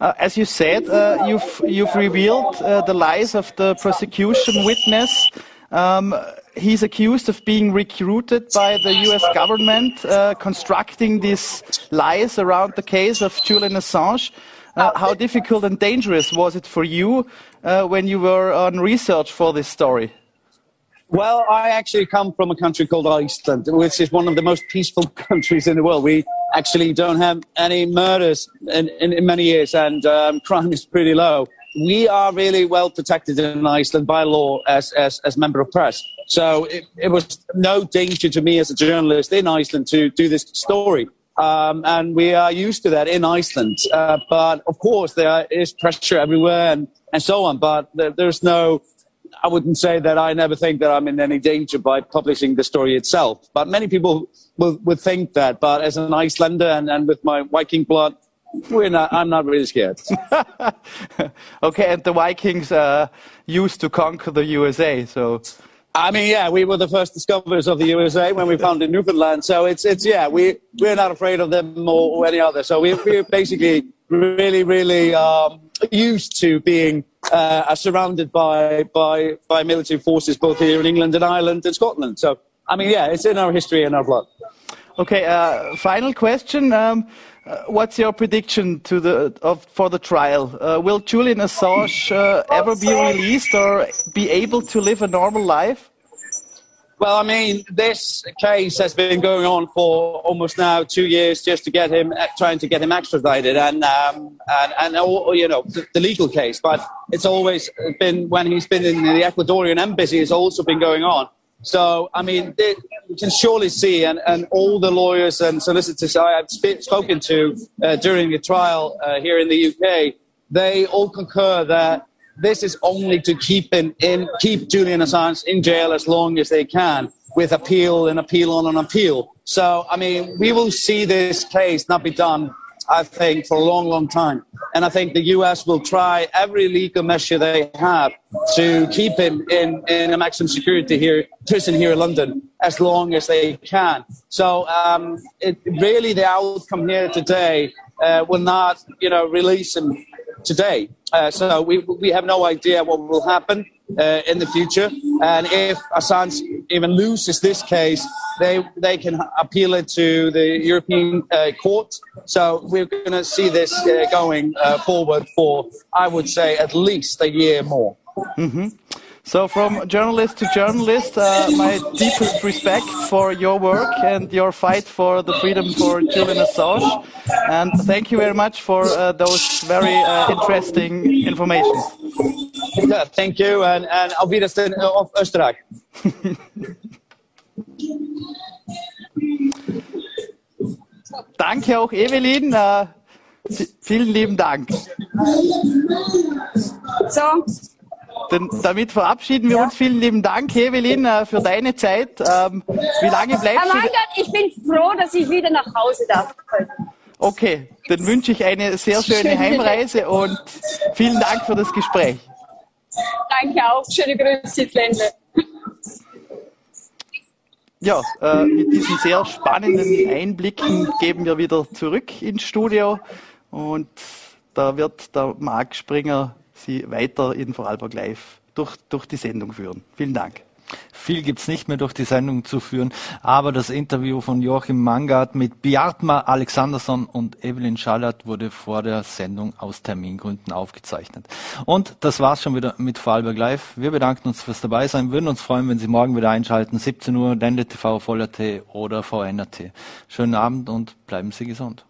Uh, as you said, uh, you've, you've revealed the lies of the prosecution witness. Um, he's accused of being recruited by the US government, uh, constructing these lies around the case of Julian Assange. Uh, how difficult and dangerous was it for you uh, when you were on research for this story? Well, I actually come from a country called Iceland, which is one of the most peaceful countries in the world. We actually don't have any murders in, in, in many years, and um, crime is pretty low. We are really well protected in Iceland by law as, as, as member of press. So it, it was no danger to me as a journalist in Iceland to do this story. Um, and we are used to that in Iceland. Uh, but of course, there is pressure everywhere and, and so on. But there, there's no, I wouldn't say that I never think that I'm in any danger by publishing the story itself. But many people will, would think that. But as an Icelander and, and with my Viking blood, we're not, I'm not really scared. okay, and the Vikings uh, used to conquer the USA, so I mean, yeah, we were the first discoverers of the USA when we founded Newfoundland. So it's, it's yeah, we, we're not afraid of them or, or any other. So we, we're basically really, really, um, used to being uh, surrounded by, by, by military forces both here in England and Ireland and Scotland. So, I mean, yeah, it's in our history and our blood. Okay, uh, final question. Um, uh, what's your prediction to the of, for the trial? Uh, will Julian Assange uh, ever be released or be able to live a normal life? Well, I mean, this case has been going on for almost now two years, just to get him, uh, trying to get him extradited, and um, and and you know the, the, legal case. But it's always been when he's been in the Ecuadorian embassy, it's also been going on. So, I mean, they, you can surely see, and, and all the lawyers and solicitors I have sp- spoken to uh, during the trial uh, here in the UK, they all concur that this is only to keep in, in keep Julian Assange in jail as long as they can with appeal and appeal on an appeal. So, I mean, we will see this case not be done, I think, for a long, long time. And I think the US will try every legal measure they have to keep him in, in a maximum security here, prison here in London, as long as they can. So, um, it, really, the outcome here today uh, will not, you know, release him today. Uh, so we, we have no idea what will happen uh, in the future. And if Assange even loses this case, they, they can appeal it to the European uh, court. So we're going to see this uh, going uh, forward for, I would say, at least a year more. Mm-hmm. So, from journalist to journalist, uh, my deepest respect for your work and your fight for the freedom for Julian Assange. And thank you very much for uh, those very interesting information. Yeah, thank you, and, and auf Wiedersehen auf Österreich. Danke auch, Evelyn. Äh, vielen lieben Dank. So. Denn damit verabschieden wir ja. uns. Vielen lieben Dank, Evelyn, äh, für deine Zeit. Ähm, wie lange bleibst Herr Weingart, du? ich bin froh, dass ich wieder nach Hause darf. Okay, dann wünsche ich eine sehr schöne Heimreise und vielen Dank für das Gespräch. Danke auch. Schöne Grüße ins Ländle. Ja, äh, mit diesen sehr spannenden Einblicken geben wir wieder zurück ins Studio und da wird der Marc Springer Sie weiter in Vorarlberg Live durch, durch die Sendung führen. Vielen Dank. Viel gibt's nicht mehr durch die Sendung zu führen, aber das Interview von Joachim Mangard mit Bjartma Alexandersson und Evelyn Schallert wurde vor der Sendung aus Termingründen aufgezeichnet. Und das war's schon wieder mit Vorarlberg Live. Wir bedanken uns fürs Dabeisein, würden uns freuen, wenn Sie morgen wieder einschalten, 17 Uhr, Ländle TV, Voller T oder VNRT. Schönen Abend und bleiben Sie gesund.